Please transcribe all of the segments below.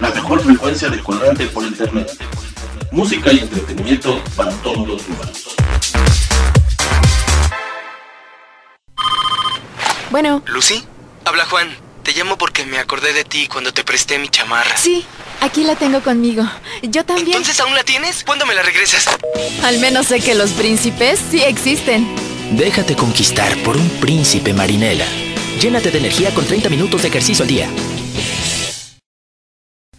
la mejor frecuencia de cuadrante por internet. Música y entretenimiento para todos los humanos. Bueno. Lucy, habla Juan. Te llamo porque me acordé de ti cuando te presté mi chamarra. Sí, aquí la tengo conmigo. Yo también. ¿Entonces aún la tienes? ¿Cuándo me la regresas? Al menos sé que los príncipes sí existen. Déjate conquistar por un príncipe marinela. Llénate de energía con 30 minutos de ejercicio al día.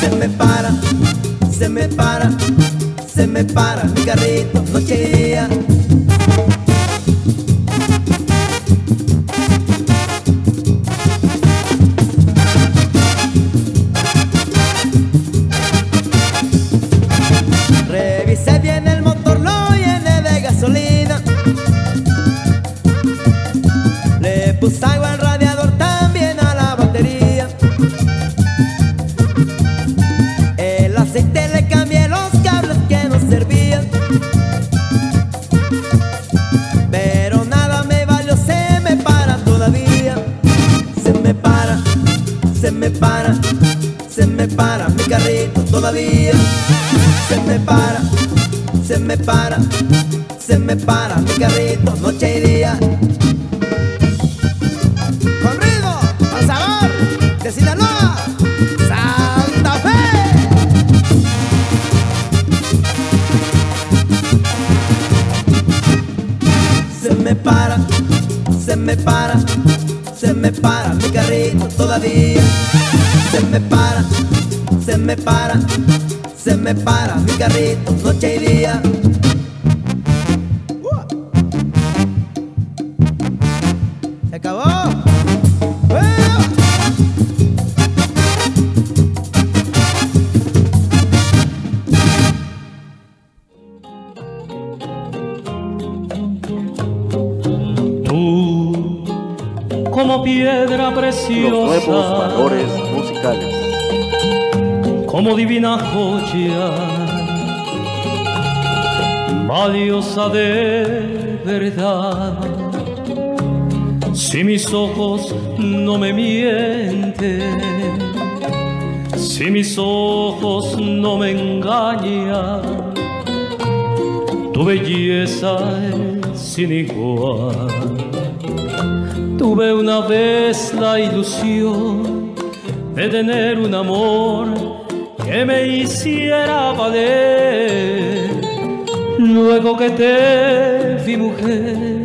Se me para, se me para, se me para mi carrito noche y día. Preciosa, Los nuevos valores musicales. como divina joya, valiosa de verdad. Si mis ojos no me mienten, si mis ojos no me engañan, tu belleza es sin igual. Tuve una vez la ilusión de tener un amor que me hiciera valer. Luego que te vi mujer,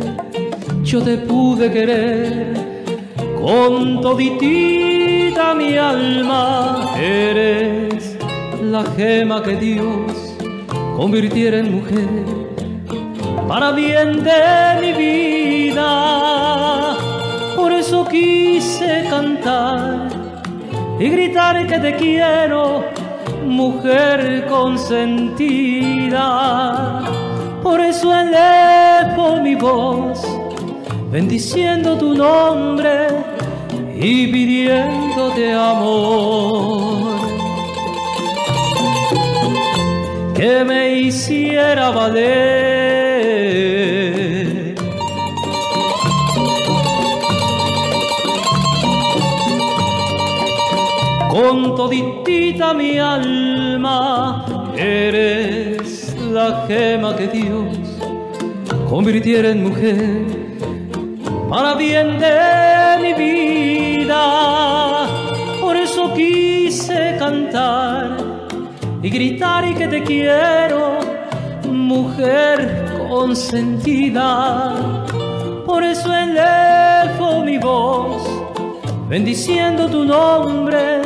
yo te pude querer con toditita mi alma. Eres la gema que Dios convirtiera en mujer para bien de mi vida. Quise cantar y gritar que te quiero, mujer consentida. Por eso elevo mi voz, bendiciendo tu nombre y pidiéndote amor. Que me hiciera valer. Toditita mi alma, eres la gema que Dios convirtiera en mujer para bien de mi vida. Por eso quise cantar y gritar y que te quiero, mujer consentida. Por eso elevo mi voz, bendiciendo tu nombre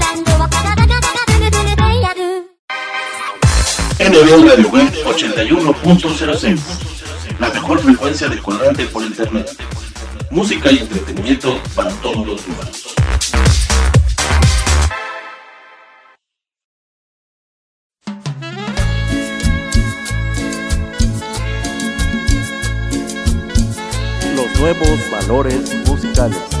NB Radio Web 81.06 La mejor frecuencia de colorante por internet. Música y entretenimiento para todos los humanos. Los nuevos valores musicales.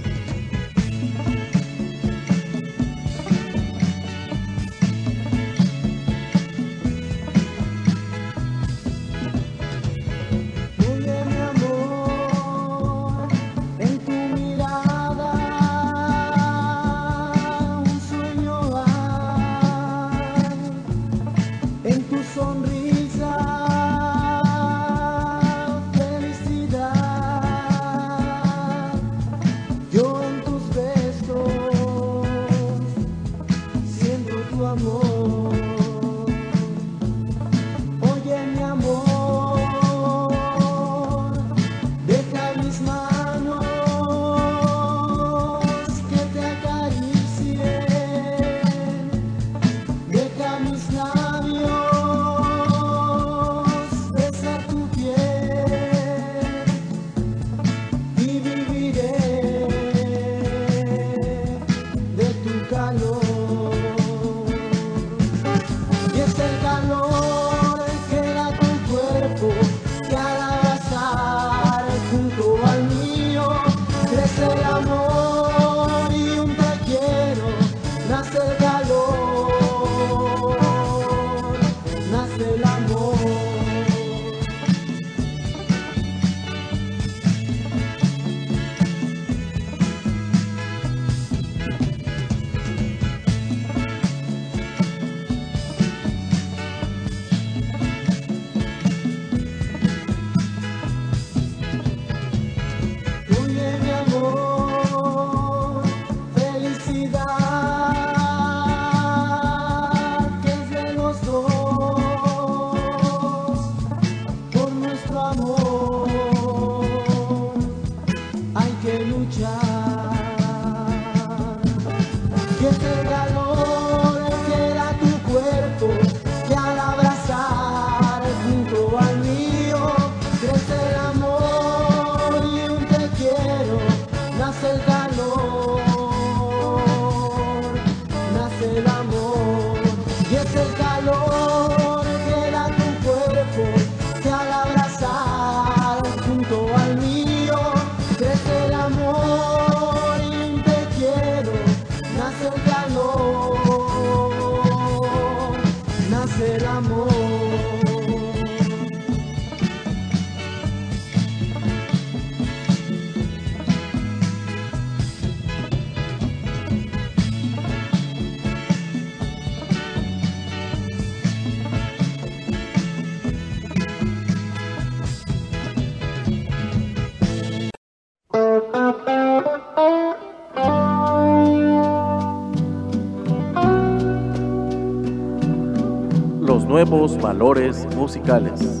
Valores musicales.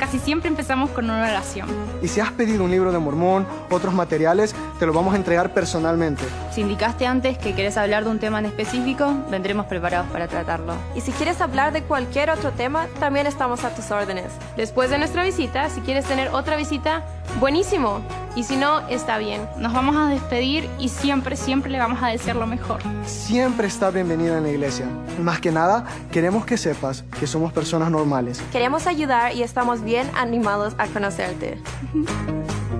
Casi siempre empezamos con una oración. Y si has pedido un libro de Mormón, otros materiales, te lo vamos a entregar personalmente. Si indicaste antes que querés hablar de un tema en específico, vendremos preparados para tratarlo. Y si quieres hablar de cualquier otro tema, también estamos a tus órdenes. Después de nuestra visita, si quieres tener otra visita, buenísimo. Y si no, está bien. Nos vamos a despedir y siempre, siempre le vamos a desear lo mejor. Siempre está bienvenida en la iglesia. Más que nada, queremos que sepas que somos personas normales. Queremos ayudar y estamos bien animados a conocerte.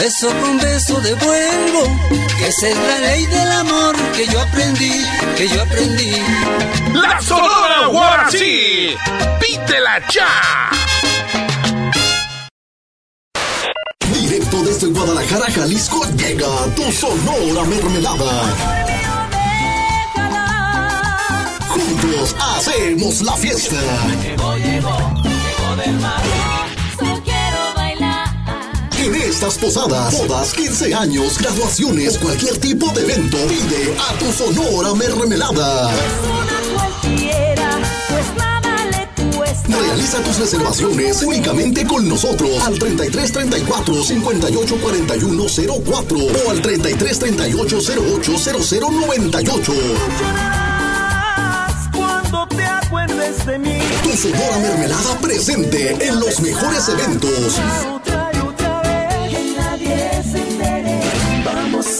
beso con beso devuelvo. Esa es la ley del amor que yo aprendí, que yo aprendí. La Sonora Guarací. Pídela ya. Directo desde Guadalajara, Jalisco, llega tu Sonora Mermelada. Juntos hacemos la fiesta. En estas posadas, bodas, 15 años, graduaciones, cualquier tipo de evento, pide a tu Sonora Mermelada. Realiza tus reservaciones únicamente con nosotros al 33 34 58 41 04 o al 33 38 08 00 98. Cuando te acuerdes de mí. Tu Sonora Mermelada presente en los mejores eventos.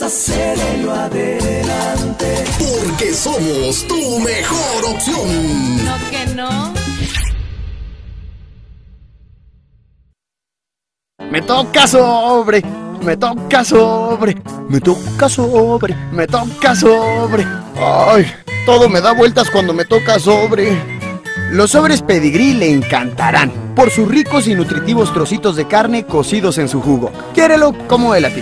Hacerlo adelante. Porque somos tu mejor opción. No que no. Me toca sobre, me toca sobre, me toca sobre, me toca sobre. Ay, todo me da vueltas cuando me toca sobre. Los sobres pedigrí le encantarán por sus ricos y nutritivos trocitos de carne cocidos en su jugo. Quiérelo como él a ti.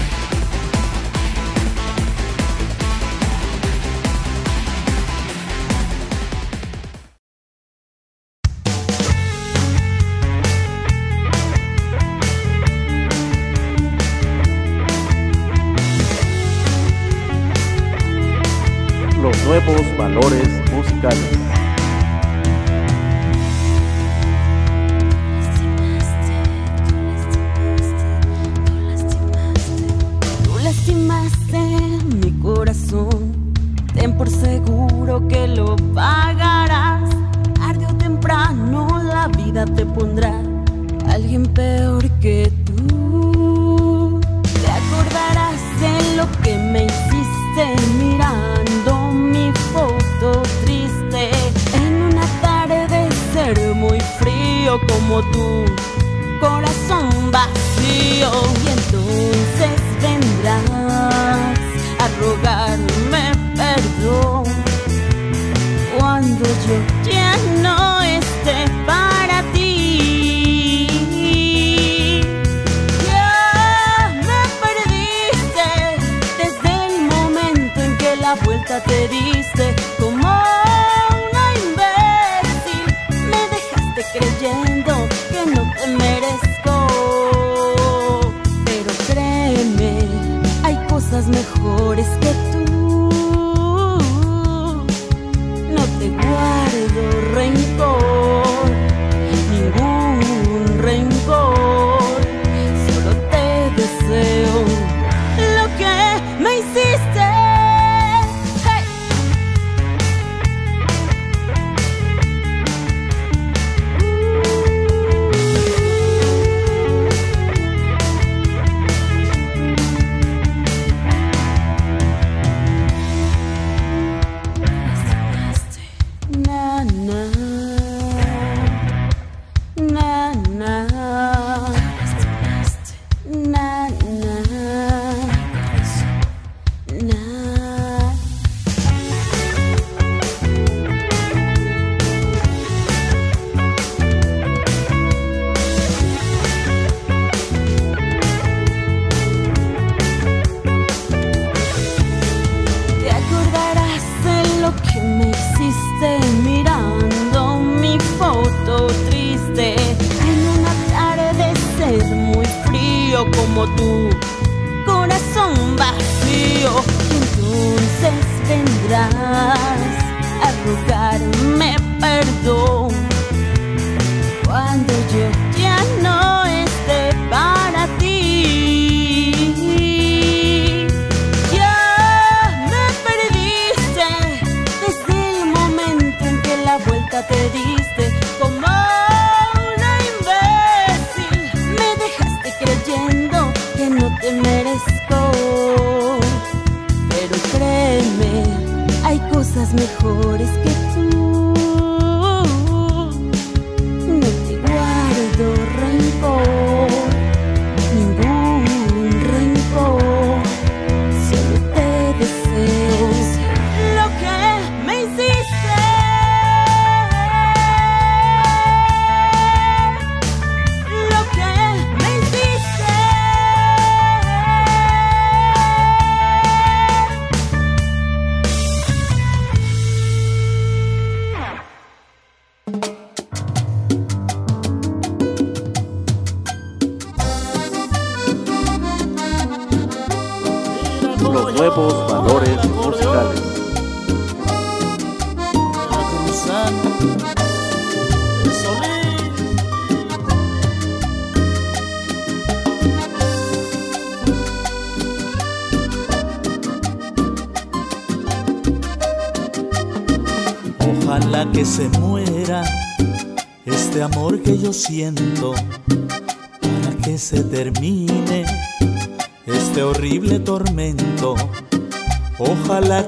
nuevos valores musicales. Tú lastimaste mi corazón, ten por seguro que lo pagarás. Tarde o temprano la vida te pondrá alguien peor que como tú corazón vacío. Y entonces vendrás a rogarme perdón. Cuando yo ya no esté para ti. Ya me perdiste desde el momento en que la vuelta te diste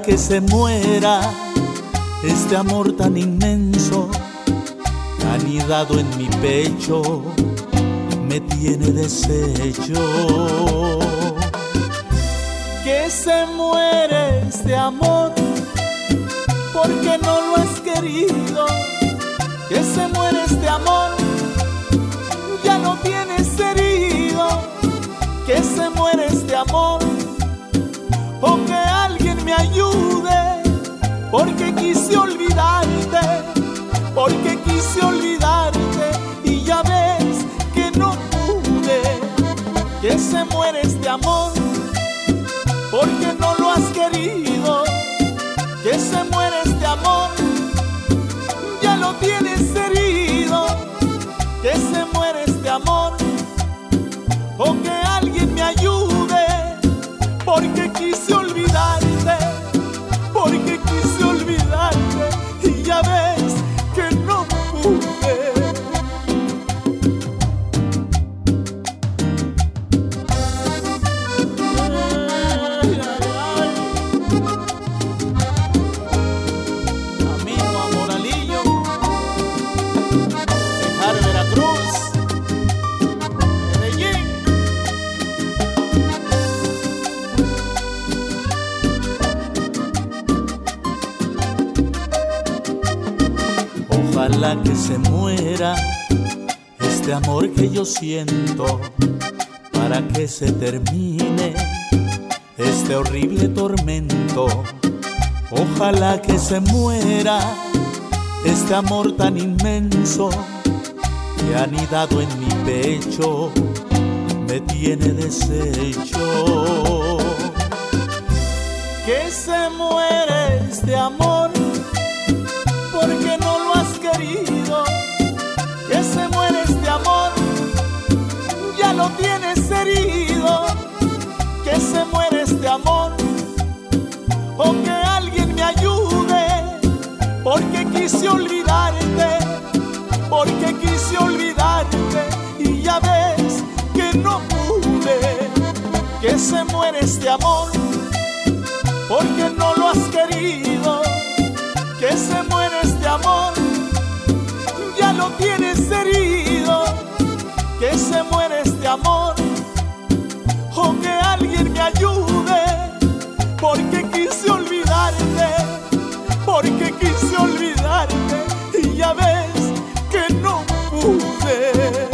que se muera este amor tan inmenso, anidado en mi pecho, me tiene deshecho. Que se muere este amor porque no lo has querido. Que se muere este amor, ya lo tienes herido. Que se muere este amor, ayude, porque quise olvidarte, porque quise olvidarte y ya ves que no pude. Que se muere este amor, porque no lo has querido que se muere este amor, ya lo tienes herido, que se muere este amor, o que alguien me ayude, porque muera este amor que yo siento para que se termine este horrible tormento. Ojalá que se muera este amor tan inmenso que anidado en mi pecho me tiene deshecho. Que se muere este amor tienes herido. Que se muere este amor, o que alguien me ayude, porque quise olvidarte, porque quise olvidarte y ya ves que no pude. Que se muere este amor, porque no lo has querido. Que se muere este amor, ya lo tienes herido. Que se muere amor, o que alguien me ayude, porque quise olvidarte, porque quise olvidarte y ya ves que no pude.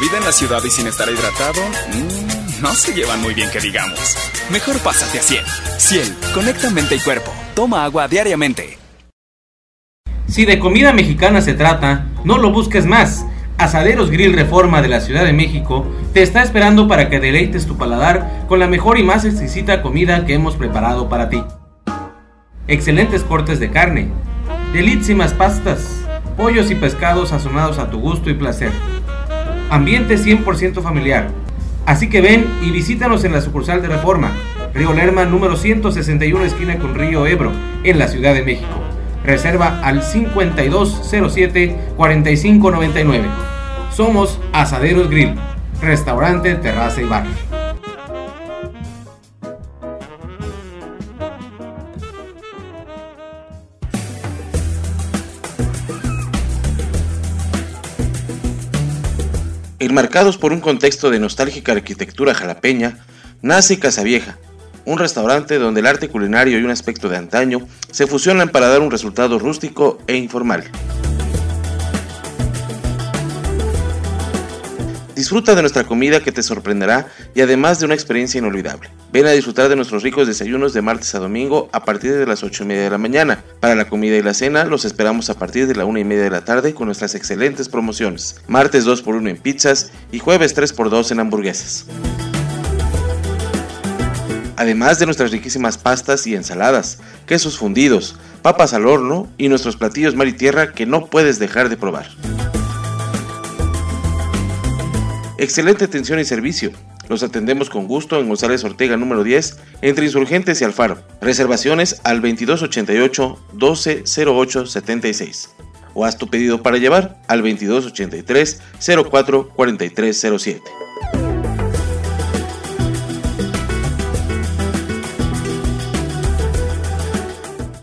Vida en la ciudad y sin estar hidratado, mm, no se llevan muy bien que digamos. Mejor pásate a Ciel. Ciel, conecta mente y cuerpo. Toma agua diariamente. Si de comida mexicana se trata, no lo busques más. Asaderos Grill Reforma de la Ciudad de México te está esperando para que deleites tu paladar con la mejor y más exquisita comida que hemos preparado para ti. Excelentes cortes de carne, delísimas pastas, pollos y pescados sazonados a tu gusto y placer. Ambiente 100% familiar. Así que ven y visítanos en la sucursal de Reforma, Río Lerma número 161 esquina con Río Ebro, en la Ciudad de México. Reserva al 5207-4599. Somos Asaderos Grill, restaurante, terraza y bar. Enmarcados por un contexto de nostálgica arquitectura jalapeña, nace Casa Vieja, un restaurante donde el arte culinario y un aspecto de antaño se fusionan para dar un resultado rústico e informal. Disfruta de nuestra comida que te sorprenderá y además de una experiencia inolvidable. Ven a disfrutar de nuestros ricos desayunos de martes a domingo a partir de las 8 y media de la mañana. Para la comida y la cena los esperamos a partir de la 1 y media de la tarde con nuestras excelentes promociones. Martes 2x1 en pizzas y jueves 3x2 en hamburguesas. Además de nuestras riquísimas pastas y ensaladas, quesos fundidos, papas al horno y nuestros platillos mar y tierra que no puedes dejar de probar. Excelente atención y servicio. Los atendemos con gusto en González Ortega número 10, entre Insurgentes y Alfaro. Reservaciones al 2288 1208 76. O haz tu pedido para llevar al 2283 04 4307.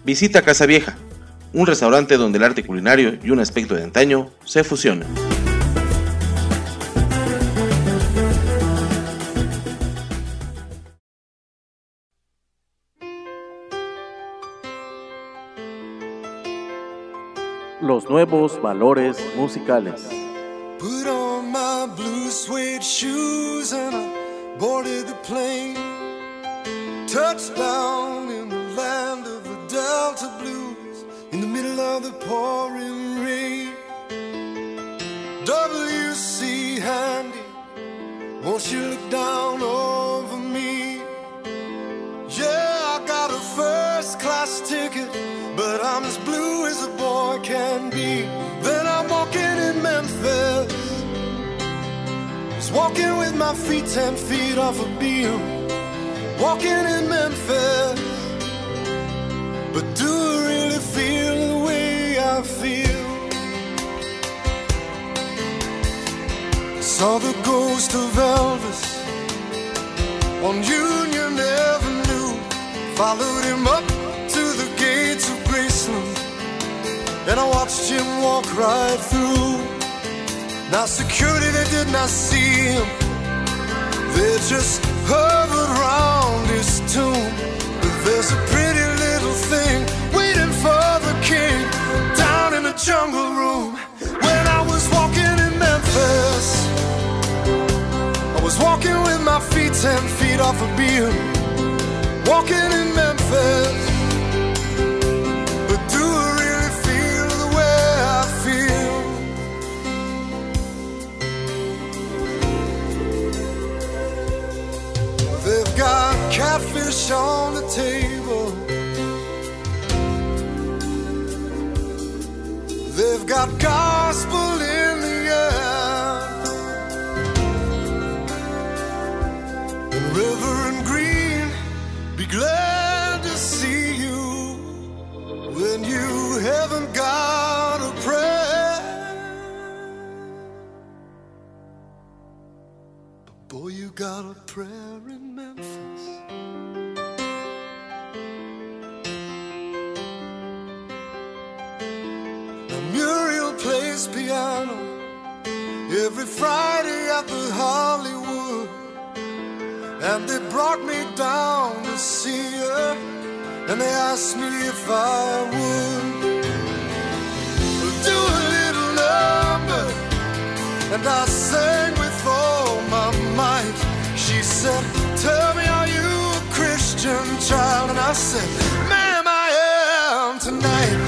Visita Casa Vieja, un restaurante donde el arte culinario y un aspecto de antaño se fusionan. Los nuevos valores musicales. Put on my blue suede shoes and I boarded the plane. Touchdown in the land of the Delta Blues in the middle of the pouring rain. W.C. Handy, won't you look down over me? Yeah, I got a first class ticket, but I'm as can be. Then I'm walking in Memphis, just walking with my feet ten feet off a beam. Walking in Memphis, but do I really feel the way I feel? Saw the ghost of Elvis on Union Avenue. Followed him up and I watched him walk right through. Now security they did not see him, they just hovered round his tomb. But there's a pretty little thing waiting for the king down in the jungle room. When I was walking in Memphis, I was walking with my feet ten feet off a beam. Walking in Memphis, on the table. They've got gospel in the air. And Reverend Green, be glad to see you when you haven't got a prayer. But boy, you got a prayer in Memphis. Piano every Friday at the Hollywood. And they brought me down to see her, and they asked me if I would do a little number. And I sang with all my might. She said, Tell me, are you a Christian child? And I said, Ma'am, I am tonight.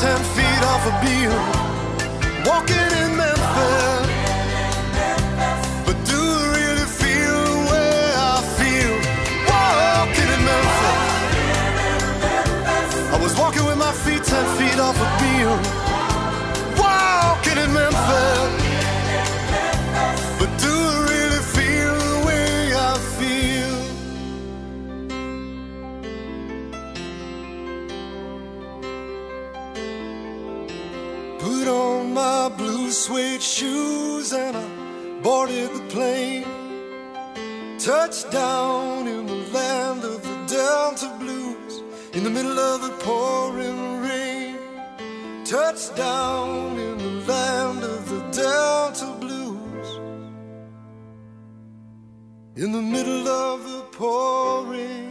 Ten feet off a beam. Walking in Memphis. But do I really feel the way I feel? Walking in Memphis. I was walking with my feet ten feet off a beam. Walking in Memphis. Shoes and I boarded the plane. Touchdown in the land of the Delta Blues in the middle of the pouring rain. Touchdown in the land of the Delta Blues in the middle of the pouring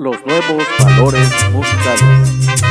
Los nuevos valores musicales.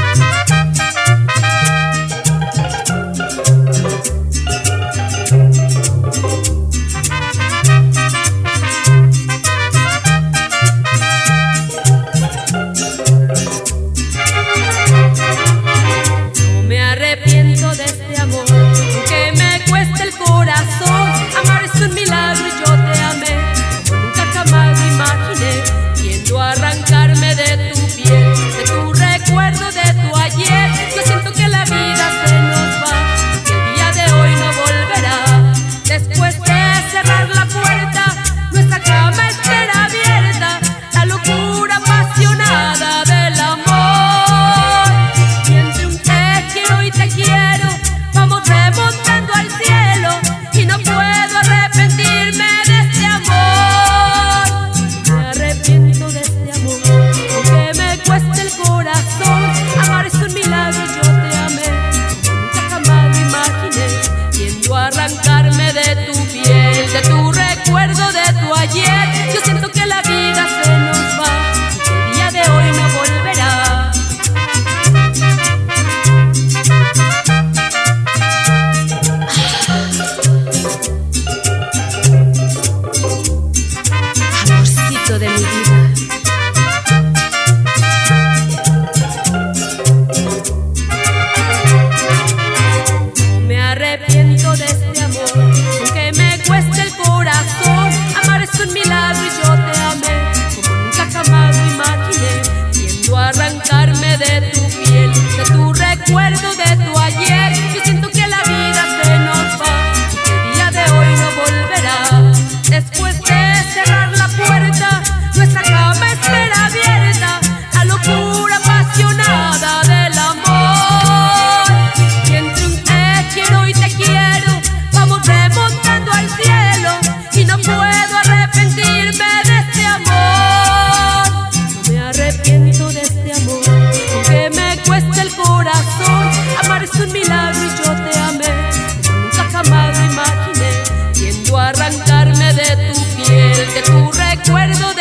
de tu piel, de tu recuerdo.